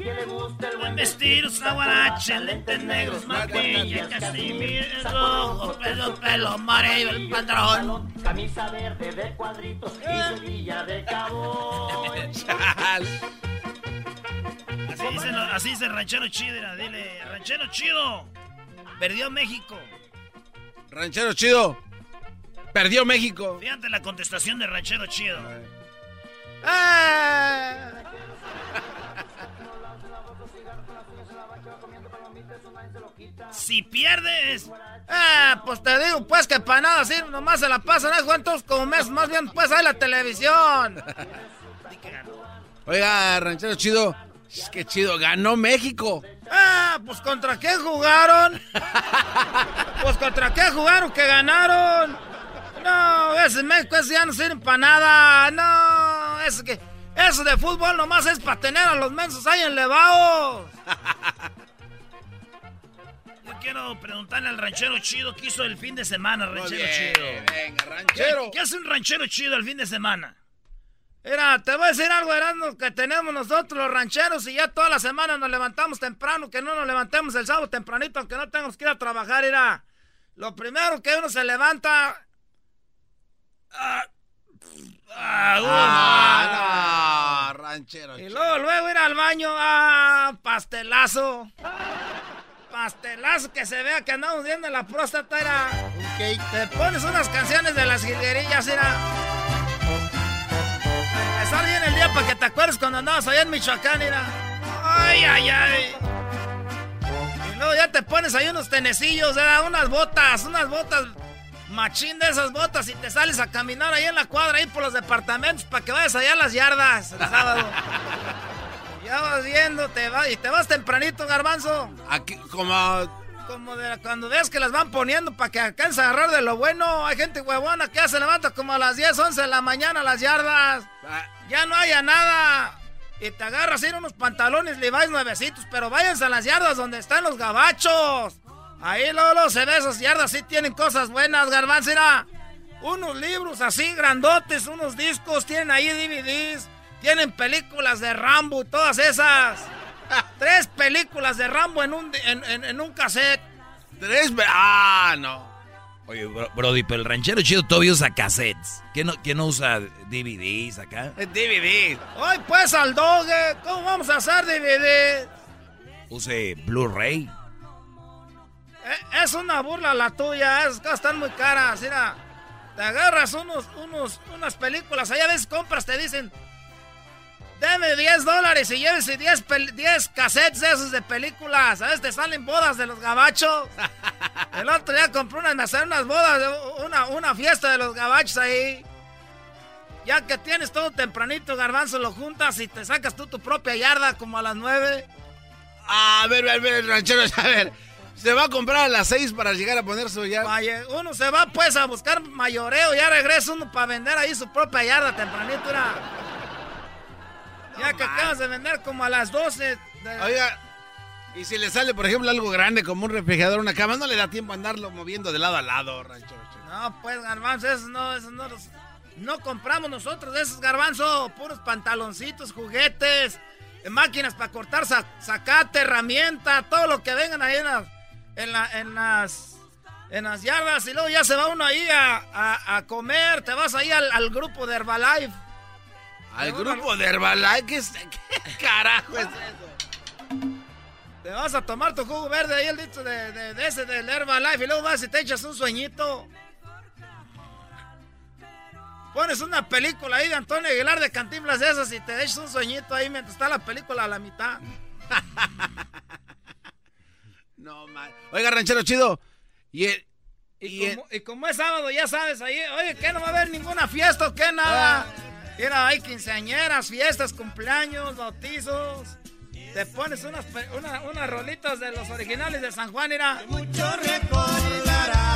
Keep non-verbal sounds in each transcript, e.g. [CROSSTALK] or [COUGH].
Que le gusta el buen Vestir, guarache, lentes negros, maquilla, casimir, rojo, pelo, pelo, amarillo, el pantalón. Camisa verde de cuadritos y rodilla de cabo. [LAUGHS] Así dice, así dice el ranchero chido, dile, ranchero chido, perdió México. Ranchero chido, perdió México. Fíjate la contestación de ranchero chido. Ah. Si pierdes, ah, pues te digo, pues que para nada, así nomás se la pasan, ¿eh? ¿Cuántos como mes? Más bien, pues hay la televisión. [LAUGHS] Oiga, ranchero chido, que chido, ganó México. Ah, pues contra qué jugaron. pues contra qué jugaron que ganaron. No, ese México ese ya no sirve para nada. No, es que eso de fútbol nomás es para tener a los mensos ahí enlevados. [LAUGHS] Quiero preguntarle al ranchero chido qué hizo el fin de semana, ranchero chido. Venga, ranchero. ¿Qué, ¿Qué, hace un ranchero chido el fin de semana? Mira, te voy a decir algo, Erasmo, que tenemos nosotros los rancheros y ya toda la semana nos levantamos temprano, que no nos levantemos el sábado tempranito, aunque no tengamos que ir a trabajar, mira. Lo primero que uno se levanta... Ah, Ah, no, ranchero. Y luego, luego ir al baño, ah, pastelazo. Pastelazo que se vea que andamos viendo la próstata, era. Te pones unas canciones de las jilguerillas, era. Empezar bien el día para que te acuerdes cuando andabas allá en Michoacán, era. Ay, ay, ay. Y luego ya te pones ahí unos tenecillos, era unas botas, unas botas machín de esas botas y te sales a caminar ahí en la cuadra, ahí por los departamentos, para que vayas allá a las yardas el sábado. [LAUGHS] ya vas viendo, te vas, y te vas tempranito, garbanzo. Aquí, como... Como de cuando ves que las van poniendo para que alcances a agarrar de lo bueno. Hay gente huevona que ya se levanta como a las 10, 11 de la mañana a las yardas. Ya no haya nada. Y te agarras ir unos pantalones Levi's nuevecitos, pero váyanse a las yardas donde están los gabachos. Ahí luego, se ve esas yardas, sí tienen cosas buenas, garbanzo, mira. Unos libros así grandotes, unos discos, tienen ahí DVDs, tienen películas de Rambo, todas esas. Tres películas de Rambo en un, en, en, en un cassette. Tres, ah, no. Oye, Brody, pero el ranchero chido todavía usa cassettes. ¿Quién no, quién no usa DVDs acá? DVD. Hoy pues al doge, ¿cómo vamos a hacer DVD? Use Blu-ray. Es una burla la tuya, es que están muy caras, mira. Te agarras unos, unos, unas películas, allá ves compras, te dicen, deme 10 dólares y llévese 10, 10 cassettes esos de películas. A veces te salen bodas de los gabachos. [LAUGHS] El otro día compré unas, me hacen unas bodas, una, una fiesta de los gabachos ahí. Ya que tienes todo tempranito, garbanzo, lo juntas y te sacas tú tu propia yarda como a las 9. A ver, a ver, ranchero, a ver. Se va a comprar a las 6 para llegar a poner su yarda. Uno se va pues a buscar mayoreo, ya regresa uno para vender ahí su propia yarda tempranito. Era... Que acabas de vender como a las 12. De... Oiga, Y si le sale, por ejemplo, algo grande como un refrigerador, una cama, no le da tiempo a andarlo moviendo de lado a lado, chido. No, pues, garbanzo, eso no, eso no los... No compramos nosotros esos garbanzo, puros pantaloncitos, juguetes, máquinas para cortar sacate, herramienta, todo lo que vengan ahí en, en, en las en las yardas y luego ya se va uno ahí a, comer, te vas ahí al, grupo de Herbalife. ¿Al grupo de Herbalife? ¿Qué, ¿Qué, carajo es eso? Te vas a tomar tu jugo verde ahí, el dicho de, de, ese del Herbalife, y luego vas y te echas un sueñito. Pones una película ahí de Antonio Aguilar de Cantinflas de esas y te echas un sueñito ahí mientras está la película a la mitad. [LAUGHS] no, mal. Oiga, ranchero chido. Y, y, como, es sábado, ya sabes, ahí, oye, que no va a haber ninguna fiesta o qué nada. Mira, hay quinceañeras, fiestas, cumpleaños, bautizos. Te pones unas, unas rolitas de los originales de San Juan, mira. Mucho recordará.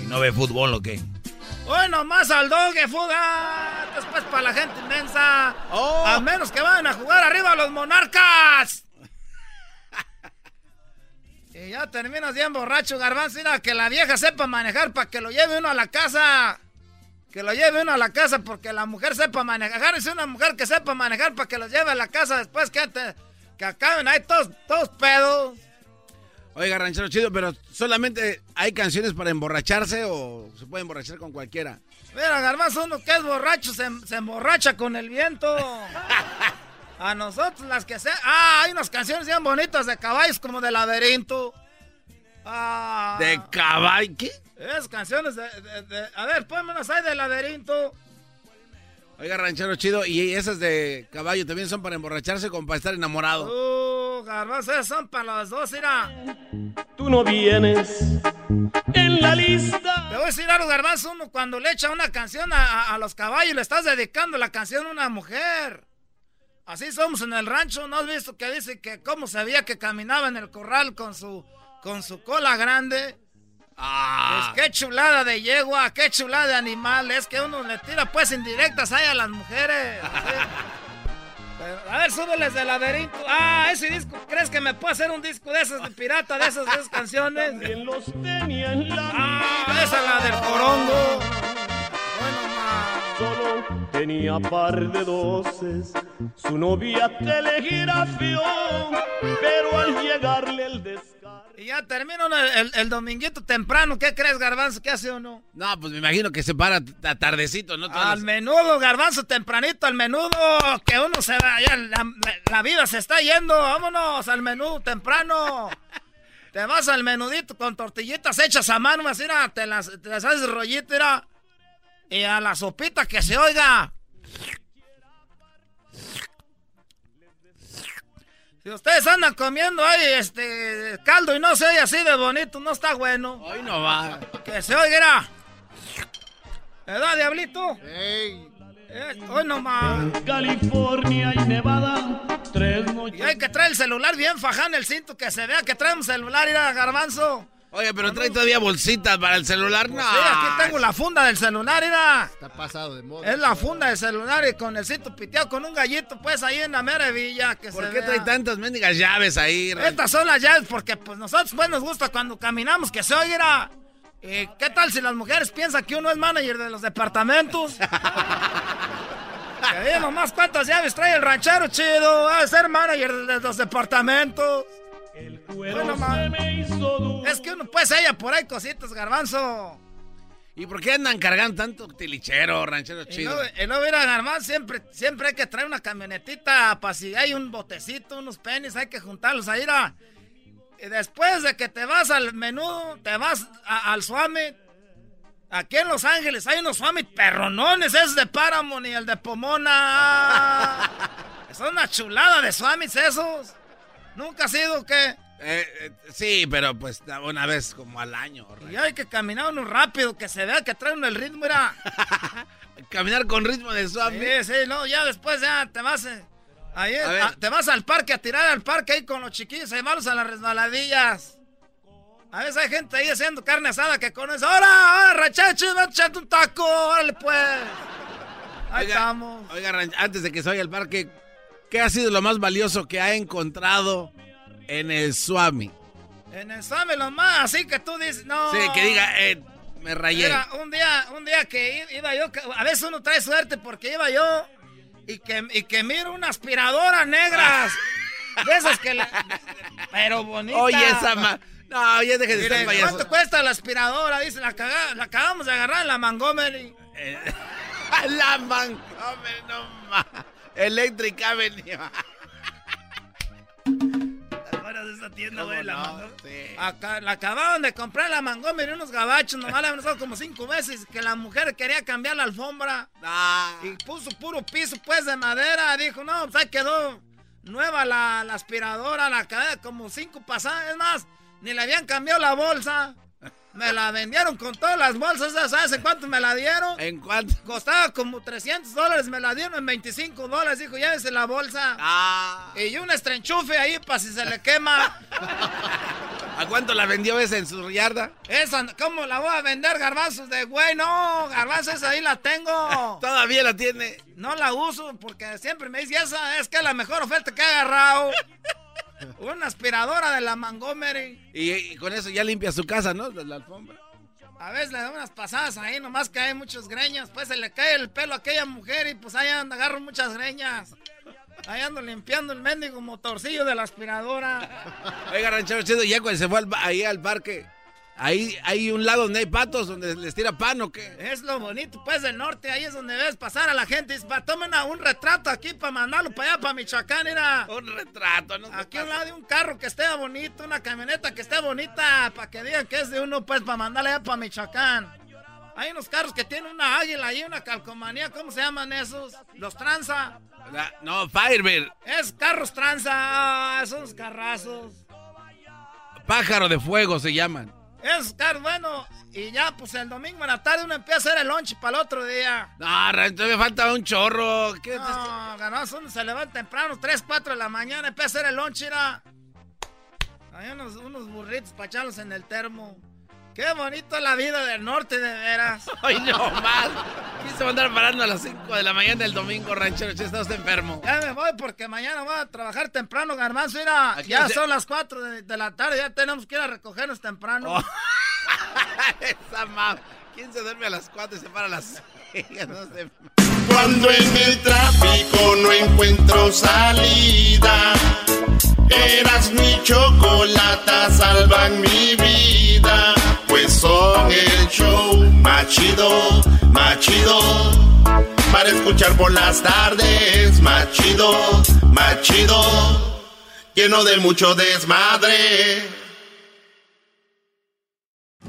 ¿Y no ve fútbol o qué? Bueno, más al dogue, fuga. Después para la gente inmensa. Oh. A menos que vayan a jugar arriba los monarcas. Y ya terminas bien borracho, garbanzo. Mira, que la vieja sepa manejar para que lo lleve uno a la casa. Que lo lleve uno a la casa porque la mujer sepa manejar. Es una mujer que sepa manejar para que lo lleve a la casa después que, que acaben ahí todos, todos pedos. Oiga, ranchero chido, pero solamente hay canciones para emborracharse o se puede emborrachar con cualquiera. Mira, garbanzo, uno que es borracho se, se emborracha con el viento. [LAUGHS] A nosotros las que sea. Ah, hay unas canciones bien bonitas de caballos como de laberinto. Ah. ¿De caballo? ¿Qué? Es canciones de, A ver, pónmelas ahí de laberinto. Oiga, ranchero chido, y esas de caballo también son para emborracharse como para estar enamorado. Uh, garbanzo, esas son para las dos, mira. Tú no vienes en la lista. Te voy a decir algo, garbanzo, uno cuando le echa una canción a, a, los caballos, le estás dedicando la canción a una mujer. Así somos en el rancho, ¿no has visto que dice que cómo sabía que caminaba en el corral con su, con su cola grande? Ah. Pues qué chulada de yegua, qué chulada de animal. Es que uno le tira pues indirectas ahí a las mujeres. [LAUGHS] a ver, súbeles de laberinto. Ah, ese disco, ¿crees que me puede hacer un disco de esos de pirata, de esas, de canciones? los tenía en la ah, esa es la del corongo. Solo tenía par de doces, su novia telegrafió, pero al llegarle el descanso y ya termina el, dominguito temprano. ¿Qué crees, Garbanzo? ¿Qué hace uno? No, pues me imagino que se para a tardecito, ¿no? al menudo, Garbanzo, tempranito, al menudo. Que uno se va, ya la, vida se está yendo. Vámonos al menudo temprano. te vas al menudito con tortillitas hechas a mano, así, te las, te las haces rollito, Y a la sopita que se oiga. Si ustedes andan comiendo ahí este caldo y no se oye así de bonito, no está bueno. Hoy no va. Que se oiga. ¿Verdad, Diablito? ¡Ey! Eh, hoy no más. California y Nevada, tres noches. Y hay que traer el celular bien faján el cinto, que se vea que trae un celular, ir a garbanzo. Oye, pero trae todavía bolsitas para el celular, pues no. Sí, aquí tengo la funda del celular, mira. Está pasado de moda. Es la funda del celular y con el sitio piteado con un gallito, pues ahí en la mera villa. Que ¿Por qué trae tantas mendigas llaves ahí? Estas son las llaves porque pues nosotros pues nos gusta cuando caminamos que se oiga. ¿Y qué tal si las mujeres piensan que uno es manager de los departamentos? [LAUGHS] que nomás cuántas llaves trae el ranchero chido, a ser manager de los departamentos. El cuero me hizo Es que uno pues ella por ahí cositas, garbanzo. ¿Y por qué andan cargando tanto tilichero, ranchero chido? Y no, mira, garbanzo, siempre, siempre hay que traer una camionetita para si hay un botecito, unos penis, hay que juntarlos ahí. Y después de que te vas al menú, te vas al suami. Aquí en Los Ángeles hay unos suami perronones, es de Paramount y el de Pomona. [LAUGHS] es una chulada de suamis esos. ¿Nunca ha sido qué? Eh, eh, sí, pero pues una vez como al año. Y hay que caminar uno rápido, que se vea que traen el ritmo, mira. [LAUGHS] Caminar con ritmo de suave. Sí, sí, no, ya después ya te vas... Eh, ahí, te vas al parque a tirar al parque ahí con los chiquillos, ahí vamos a las resbaladillas. A veces hay gente ahí haciendo carne asada que conoce. ¡Ahora, ahora, rachachos! ¡Va a echarte un taco! ¡Órale, pues! Ahí estamos. Oiga, antes de que se vaya al parque, ¿qué ha sido lo más valioso que ha encontrado en el Swami? En el Swami lo más, así que tú dices, no. Sí, que diga, eh, me rayé. un día, un día que iba yo, a veces uno trae suerte porque iba yo y que, y que miro una aspiradora negras. [LAUGHS] de esas que la, Pero bonita. Oye, esa ma... No, ya deje de estar payaso. ¿Cuánto cuesta la aspiradora? Dice, la, la acabamos de agarrar en la Montgomery. Eh, [LAUGHS] la Montgomery, no más. Electric Avenue. [LAUGHS] tienda, güey? la, Acá, la acababan de comprar la Montgomery unos gabachos, nomás la han usado como cinco veces, que la mujer quería cambiar la alfombra. Ah. Y puso puro piso, pues, de madera. Dijo, no, pues ahí quedó nueva la, la aspiradora, la cadena, como cinco pasadas. Es más, ni le habían cambiado la bolsa. Me la vendieron con todas las bolsas, ¿sabes en cuánto me la dieron? ¿En cuánto? Costaba como 300 dólares, me la dieron en 25 dólares, dijo, llévese la bolsa. Ah. Y un estrenchufe ahí para si se le quema. ¿A cuánto la vendió esa en su yarda? Esa, ¿cómo la voy a vender, garbanzos de güey? No, garbanzos ahí la tengo. [LAUGHS] Todavía la tiene. No la uso porque siempre me dice, esa es que es la mejor oferta que he agarrado. [LAUGHS] [LAUGHS] Una aspiradora de la Montgomery. Y, con eso ya limpia su casa, ¿no? De la alfombra. A veces le da unas pasadas ahí, nomás que hay muchas greñas. Pues se le cae el pelo a aquella mujer y pues ahí anda, agarro muchas greñas. Ahí ando limpiando el mendigo motorcillo de la aspiradora. [LAUGHS] Oiga, ranchero chido, ya cuando se fue ahí al parque, Ahí hay un lado donde hay patos, donde les tira pan o qué. Es lo bonito, pues, del norte. Ahí es donde ves pasar a la gente. Dice, tomen un retrato aquí para mandarlo para allá, para Michoacán. Mira. Un retrato, ¿no? Aquí un lado de un carro que esté bonito, una camioneta que esté bonita, para que digan que es de uno, pues, para mandarle allá para Michoacán. Hay unos carros que tienen una águila y una calcomanía. ¿Cómo se llaman esos? Los tranza. no, Firebird. Es carros tranza. Ah, esos carrazos. Pájaro de fuego se llaman. Es caro, bueno. Y ya, pues el domingo en la tarde uno empieza a hacer el lunch para el otro día. No, me falta un chorro. ¿Qué no, ganás, uno se levanta temprano, 3, 4 de la mañana, empieza a hacer el lunch, era. Hay unos, unos burritos para echarlos en el termo. Qué bonito la vida del norte, de veras. [LAUGHS] Ay, no más. Quise andar parando a las 5 de la mañana del domingo, ranchero. Si estás enfermo. Ya me voy porque mañana voy a trabajar temprano, garbanzo. Mira, ya son las 4 de, la tarde. Ya tenemos que ir a recogernos temprano. Oh. [LAUGHS] Esa mam. ¿Quién se duerme a las 4 y se para a las 6? [LAUGHS] No sé. Cuando en el tráfico no encuentro salida, eras mi chocolata, salvan mi vida pues son el show machido, machido. Para escuchar por las tardes, machido, machido. Lleno de mucho desmadre.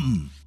come.